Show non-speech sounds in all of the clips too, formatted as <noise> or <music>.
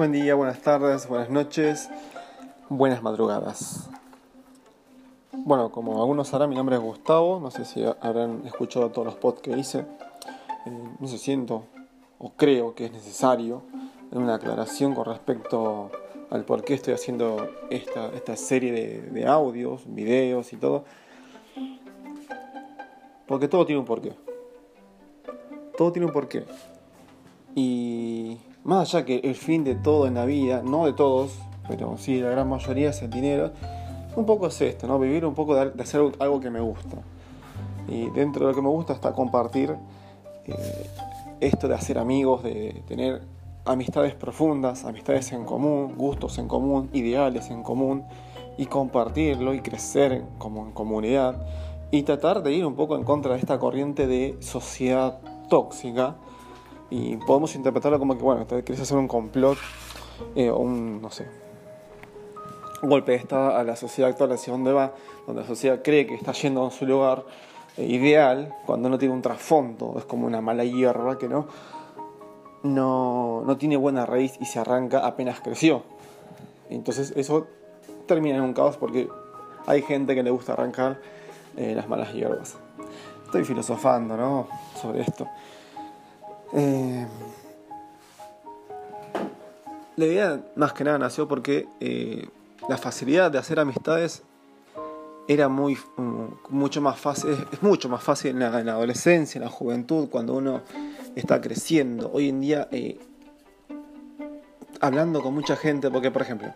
Buen día, buenas tardes, buenas noches, buenas madrugadas. Bueno, como algunos sabrán, mi nombre es Gustavo, no sé si habrán escuchado todos los podcasts que hice. Eh, no sé, siento o creo que es necesario una aclaración con respecto al por qué estoy haciendo esta, esta serie de, de audios, videos y todo. Porque todo tiene un porqué. Todo tiene un porqué. Y más allá que el fin de todo en la vida, no de todos, pero sí la gran mayoría es el dinero, un poco es esto, ¿no? Vivir un poco de, hacer algo que me gusta. Y dentro de lo que me gusta está compartir eh, esto de hacer amigos, de tener amistades profundas, amistades en común, gustos en común, ideales en común, y compartirlo y crecer como en comunidad, y tratar de ir un poco en contra de esta corriente de sociedad tóxica y podemos interpretarlo como que, bueno, querés hacer un complot eh, o un, no sé, golpe de estado a la sociedad actual hacia dónde va, donde la sociedad cree que está yendo a su lugar eh, ideal cuando no tiene un trasfondo, es como una mala hierba que no, no, no tiene buena raíz y se arranca apenas creció. Entonces eso termina en un caos porque hay gente que le gusta arrancar eh, las malas hierbas. Estoy filosofando, ¿no? Sobre esto. Eh, la idea más que nada nació porque eh, la facilidad de hacer amistades era muy, mm, mucho más fácil, es mucho más fácil en la, adolescencia, en la juventud, cuando uno está creciendo. Hoy en día, eh, hablando con mucha gente, porque por ejemplo,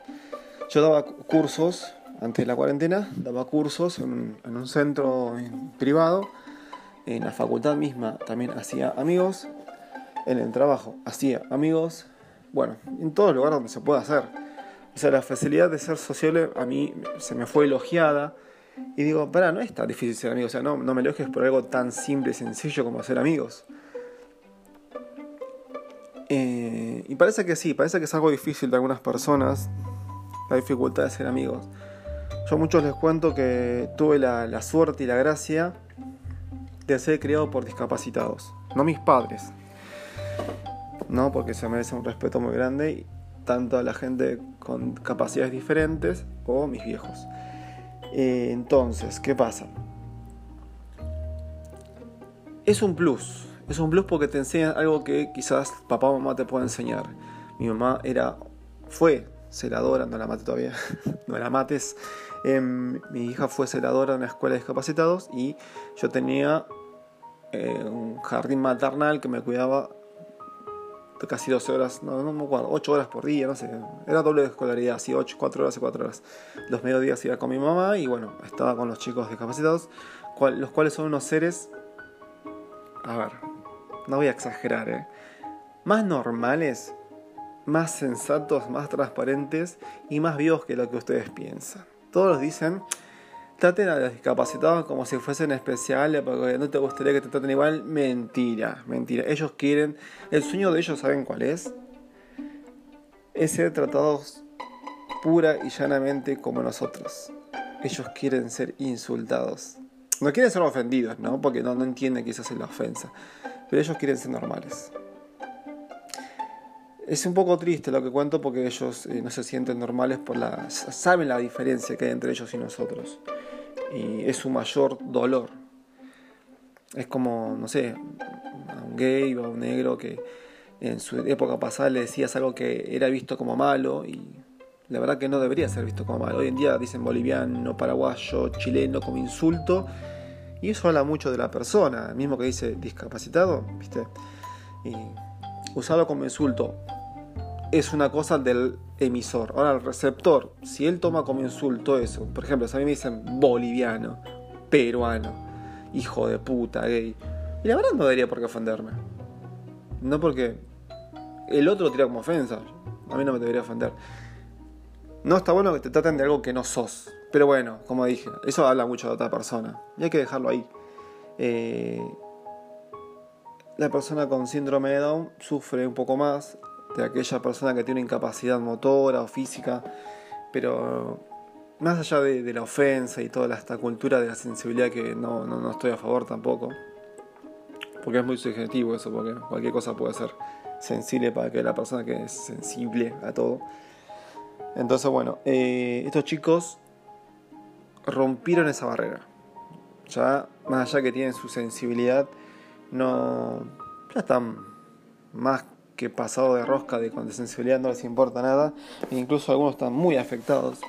yo daba cursos antes de la cuarentena, daba cursos en un centro privado, en la facultad misma también hacía amigos en el trabajo, hacía amigos, bueno, en todo lugar donde se pueda hacer. O sea, la facilidad de ser sociable a mí se me fue elogiada. Y digo, para, no es tan difícil ser amigo. O sea, no, no me elogies por algo tan simple y sencillo como ser amigos. Eh, y parece que sí, parece que es algo difícil de algunas personas, la dificultad de ser amigos. Yo a muchos les cuento que tuve la, la suerte y la gracia de ser criado por discapacitados. No mis padres, ¿no? Porque se merece un respeto muy grande, tanto a la gente con capacidades diferentes o mis viejos. Eh, entonces, ¿qué pasa? Es un plus, es un plus porque te enseñan algo que quizás papá o mamá te pueda enseñar. Mi mamá era, fue celadora, no la mate todavía, <laughs> no la mates. Em, mi hija fue celadora en una escuela de discapacitados y yo tenía eh, un jardín maternal que me cuidaba casi 12 horas, no, no me acuerdo, 8 horas por día, no sé, era doble de escolaridad, así 8, 4 horas y 4 horas. Los mediodías iba con mi mamá y bueno, estaba con los chicos discapacitados, los cuales son unos seres, a ver, no voy a exagerar, ¿eh? más normales, más sensatos, más transparentes y más vivos que lo que ustedes piensan. Todos dicen, traten a los discapacitados como si fuesen especiales porque no te gustaría que te traten igual. Mentira, mentira. Ellos quieren, el sueño de ellos, ¿saben cuál es? Es ser tratados pura y llanamente como nosotros. Ellos quieren ser insultados. No quieren ser ofendidos, ¿no? Porque no, no entienden esa es la ofensa. Pero ellos quieren ser normales. Es un poco triste lo que cuento porque ellos eh, no se sienten normales por la saben la diferencia que hay entre ellos y nosotros y es su mayor dolor. Es como, no sé, a un gay o a un negro que en su época pasada le decías algo que era visto como malo y la verdad que no debería ser visto como malo. Hoy en día dicen boliviano, paraguayo, chileno como insulto y eso habla mucho de la persona, mismo que dice discapacitado, ¿viste? Y usarlo como insulto es una cosa del emisor. Ahora el receptor, si él toma como insulto eso, por ejemplo, si a mí me dicen boliviano, peruano, hijo de puta, gay, y la verdad no debería por qué ofenderme. No porque el otro tira como ofensa, a mí no me debería ofender. No está bueno que te traten de algo que no sos. Pero bueno, como dije, eso habla mucho de otra persona. Y hay que dejarlo ahí. Eh, la persona con síndrome de Down sufre un poco más de aquella persona que tiene incapacidad motora o física, pero más allá de, la ofensa y toda esta cultura de la sensibilidad que no, estoy a favor tampoco, porque es muy subjetivo eso, porque cualquier cosa puede ser sensible para que la persona que es sensible a todo. Entonces, bueno, eh, estos chicos rompieron esa barrera. Ya, más allá que tienen su sensibilidad, no. ya están más que pasado de rosca de con sensibilidad no les importa nada. E incluso algunos están muy afectados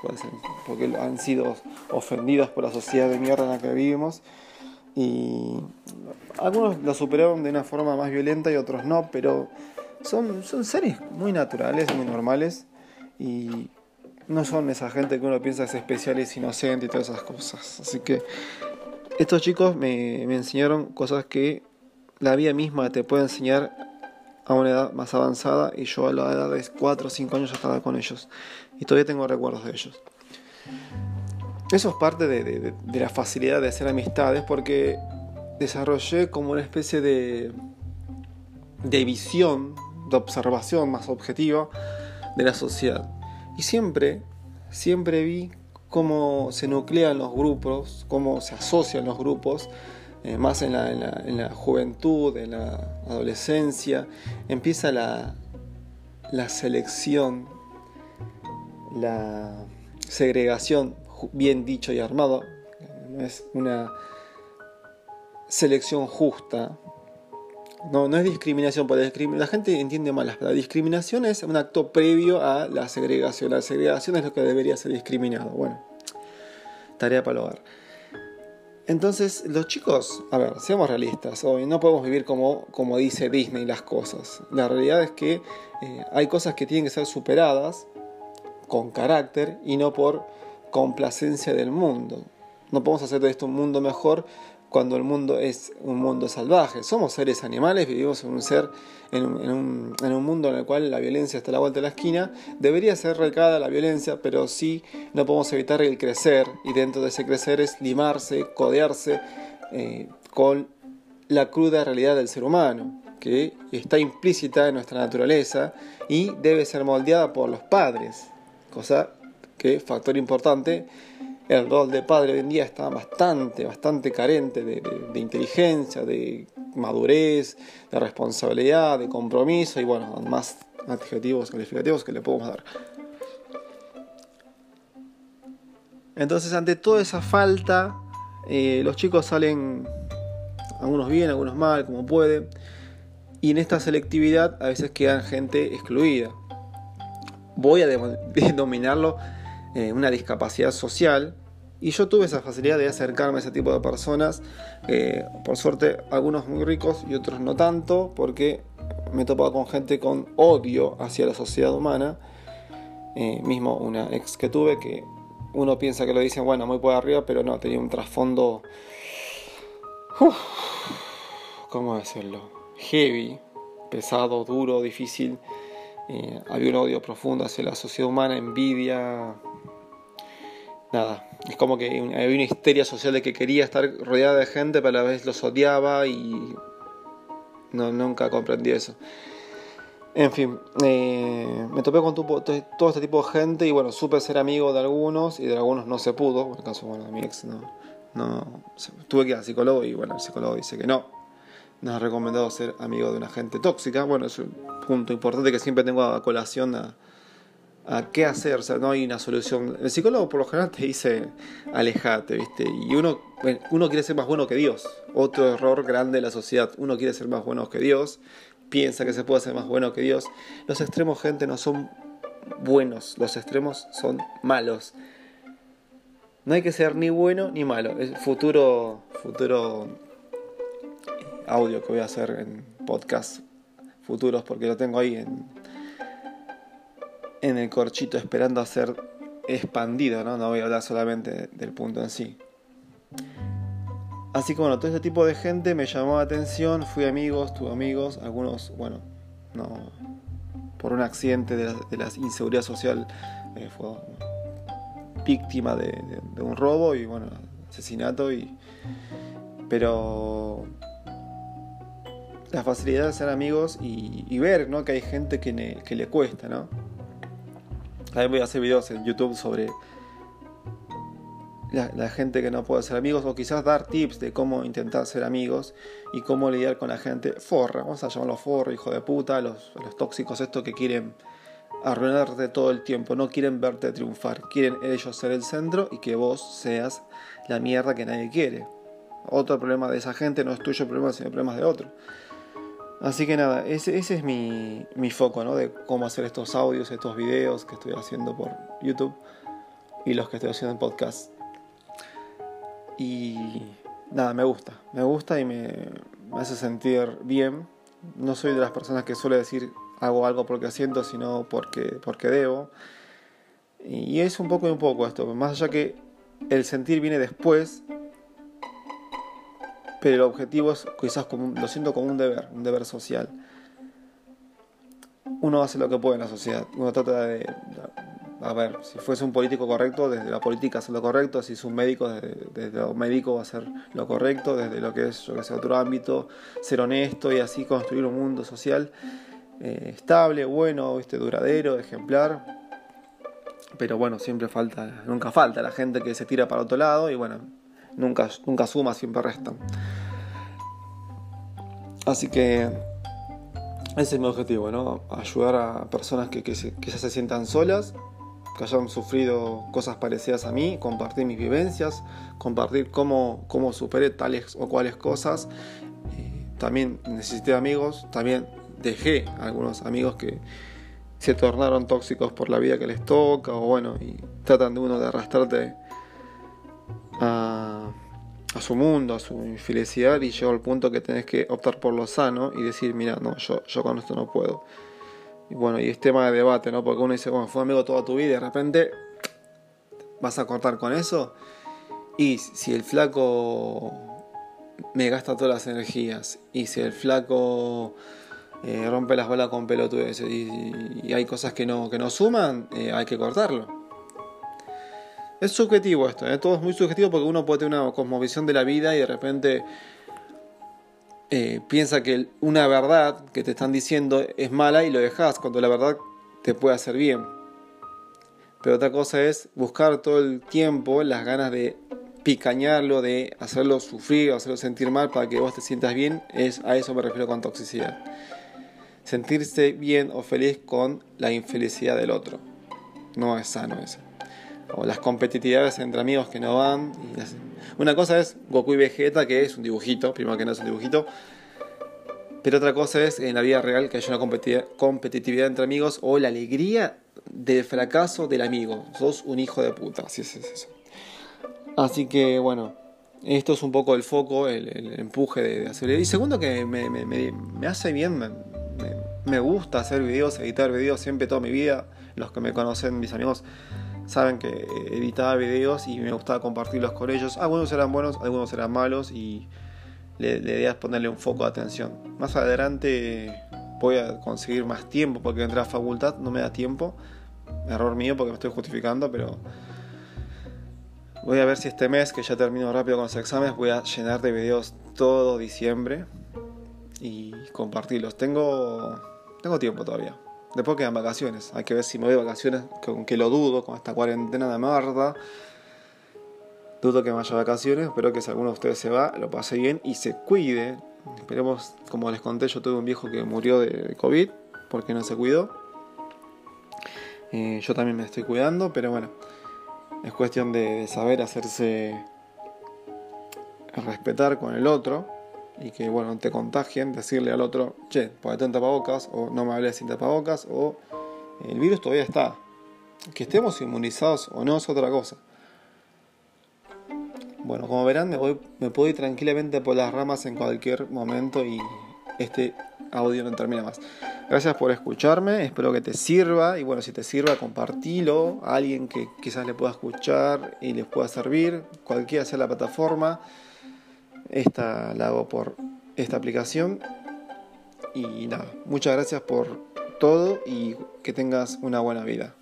porque han sido ofendidos por la sociedad de mierda en la que vivimos. Y algunos lo superaron de una forma más violenta y otros no, pero son, son seres muy naturales, muy normales. Y no son esa gente que uno piensa es especial, es inocente y todas esas cosas. Así que estos chicos me, me enseñaron cosas que la vida misma te puede enseñar a una edad más avanzada y yo a la edad de 4 o 5 años ya estaba con ellos y todavía tengo recuerdos de ellos. Eso es parte de, de, la facilidad de hacer amistades porque desarrollé como una especie de, de visión, de observación más objetiva de la sociedad. Y siempre, siempre vi cómo se nuclean los grupos, cómo se asocian los grupos, eh, más en la, en, la, juventud, en la adolescencia, empieza la, la selección, la segregación, bien dicho y armado, no es una selección justa, no, no es discriminación, porque la gente entiende mal. La discriminación es un acto previo a la segregación. La segregación es lo que debería ser discriminado. Bueno, tarea para el hogar. Entonces, los chicos, a ver, seamos realistas, hoy no podemos vivir como, como dice Disney las cosas. La realidad es que eh, hay cosas que tienen que ser superadas con carácter y no por complacencia del mundo. No podemos hacer de esto un mundo mejor cuando el mundo es un mundo salvaje. Somos seres animales, vivimos en un ser, en un, mundo en el cual la violencia está a la vuelta de la esquina. Debería ser recada la violencia, pero sí no podemos evitar el crecer, y dentro de ese crecer es limarse, codearse eh, con la cruda realidad del ser humano, que está implícita en nuestra naturaleza y debe ser moldeada por los padres, cosa que, factor importante, el rol de padre hoy en día está bastante, bastante carente de, inteligencia, de madurez, de responsabilidad, de compromiso y bueno, más adjetivos calificativos que le podemos dar. Entonces, ante toda esa falta, eh, los chicos salen, algunos bien, algunos mal, como pueden, y en esta selectividad a veces quedan gente excluida. Voy a <laughs> denominarlo eh, una discapacidad social. Y yo tuve esa facilidad de acercarme a ese tipo de personas. Eh, por suerte, algunos muy ricos y otros no tanto, porque me he topado con gente con odio hacia la sociedad humana. Eh, mismo una ex que tuve que uno piensa que lo dicen, bueno, muy por arriba, pero no, tenía un trasfondo. ¿Cómo decirlo? Heavy, pesado, duro, difícil. Había un odio profundo hacia la sociedad humana, envidia, nada, es como que había una histeria social de que quería estar rodeada de gente, pero a la vez los odiaba y no, nunca comprendí eso. En fin, eh, me topé con todo este tipo de gente y bueno, supe ser amigo de algunos y de algunos no se pudo. En el caso bueno, de mi ex no, no tuve que ir al psicólogo y bueno, el psicólogo dice que no. Nos ha recomendado ser amigo de una gente tóxica. Bueno, es un punto importante que siempre tengo a colación a, qué hacer, o sea, no hay una solución. El psicólogo por lo general te dice alejate, ¿viste? Y uno, uno quiere ser más bueno que Dios. Otro error grande de la sociedad. Uno quiere ser más bueno que Dios, piensa que se puede ser más bueno que Dios. Los extremos, gente, no son buenos, los extremos son malos. No hay que ser ni bueno ni malo. Es futuro, futuro audio que voy a hacer en podcast futuros porque lo tengo ahí en en el corchito esperando a ser expandido, ¿no? No voy a hablar solamente del punto en sí. Así que bueno, todo este tipo de gente me llamó la atención, fui amigos, tuve amigos, algunos, bueno, no, por un accidente de la, inseguridad social eh, fue víctima de, un robo y bueno, asesinato y... Pero la facilidad de ser amigos y, ver ¿no? que hay gente que, que le cuesta, ¿no? También voy a hacer videos en YouTube sobre la, gente que no puede ser amigos, o quizás dar tips de cómo intentar ser amigos y cómo lidiar con la gente forra, vamos a llamarlo forra, hijo de puta, los, los tóxicos estos que quieren arruinarte todo el tiempo, no quieren verte triunfar, quieren ellos ser el centro y que vos seas la mierda que nadie quiere. Otro problema de esa gente no es tuyo problema, sino problemas de otro. Así que nada, ese, es mi, mi, foco, ¿no? De cómo hacer estos audios, estos videos que estoy haciendo por YouTube y los que estoy haciendo en podcast. Y nada, me gusta, me gusta y me, me hace sentir bien. No soy de las personas que suele decir hago algo porque siento, sino porque, porque debo. Y es un poco y un poco esto, más allá que el sentir viene después, pero el objetivo es quizás como, lo siento como un deber, un deber social. Uno hace lo que puede en la sociedad, uno trata de, a ver, si fuese un político correcto, desde la política hacer lo correcto, si es un médico, desde, lo médico va a hacer lo correcto, desde lo que es, yo que sé, otro ámbito, ser honesto y así construir un mundo social eh, estable, bueno, ¿viste? duradero, ejemplar. Pero bueno, siempre falta, nunca falta la gente que se tira para otro lado y bueno, nunca, nunca suma, siempre restan. Así que ese es mi objetivo, ¿no? Ayudar a personas que, que, que ya se sientan solas, que hayan sufrido cosas parecidas a mí, compartir mis vivencias, compartir cómo, cómo superé tales o cuales cosas. También necesité amigos, también dejé algunos amigos que se tornaron tóxicos por la vida que les toca o bueno, y tratan de uno de arrastrarte a, su mundo, a su infelicidad y llegó al punto que tenés que optar por lo sano y decir, mira, no, yo, yo con esto no puedo. Y bueno, y es tema de debate, ¿no? Porque uno dice, bueno, fue amigo toda tu vida de repente vas a cortar con eso. Y si el flaco me gasta todas las energías y si el flaco eh, rompe las bolas con pelotudes y, y, hay cosas que no, que no suman, eh, hay que cortarlo. Es subjetivo esto, ¿eh? todo es muy subjetivo porque uno puede tener una cosmovisión de la vida y de repente piensa que una verdad que te están diciendo es mala y lo dejas cuando la verdad te puede hacer bien. Pero otra cosa es buscar todo el tiempo las ganas de picañarlo, de hacerlo sufrir hacerlo sentir mal para que vos te sientas bien, es, a eso me refiero con toxicidad sentirse bien o feliz con la infelicidad del otro. No es sano eso. O las competitividades entre amigos que no van. Una cosa es Goku y Vegeta, que es un dibujito, primero que no es un dibujito. Pero otra cosa es en la vida real que haya una competitividad entre amigos o la alegría del fracaso del amigo. Sos un hijo de puta, así es eso. Así que bueno, esto es un poco el foco, el, empuje de, hacer. Y segundo que me, me, me hace bien, me gusta hacer videos, editar videos siempre toda mi vida. Los que me conocen, mis amigos, saben que editaba videos y me gustaba compartirlos con ellos. Algunos eran buenos, algunos eran malos y la idea es ponerle un foco de atención. Más adelante voy a conseguir más tiempo porque entré a facultad, no me da tiempo. Error mío porque me estoy justificando, pero voy a ver si este mes, que ya termino rápido con los exámenes, voy a llenar de videos todo diciembre y compartirlos. Tengo tengo tiempo todavía. Después quedan vacaciones. Hay que ver si me voy de vacaciones, que lo dudo con esta cuarentena de mierda. Dudo que me vaya de vacaciones. Espero que si alguno de ustedes se va, lo pase bien y se cuide. Esperemos, como les conté, yo tuve un viejo que murió de COVID porque no se cuidó. Eh, yo también me estoy cuidando, pero bueno, es cuestión de saber hacerse respetar con el otro y que bueno, te contagien, decirle al otro, che, ponete en tapabocas, o no me hables sin tapabocas, o el virus todavía está. Que estemos inmunizados o no es otra cosa. Bueno, como verán, me, voy, me puedo ir tranquilamente por las ramas en cualquier momento y este audio no termina más. Gracias por escucharme, espero que te sirva y bueno, si te sirva, compartilo a alguien que quizás le pueda escuchar y les pueda servir, cualquiera sea la plataforma. Esta la hago por esta aplicación. Y nada, muchas gracias por todo y que tengas una buena vida.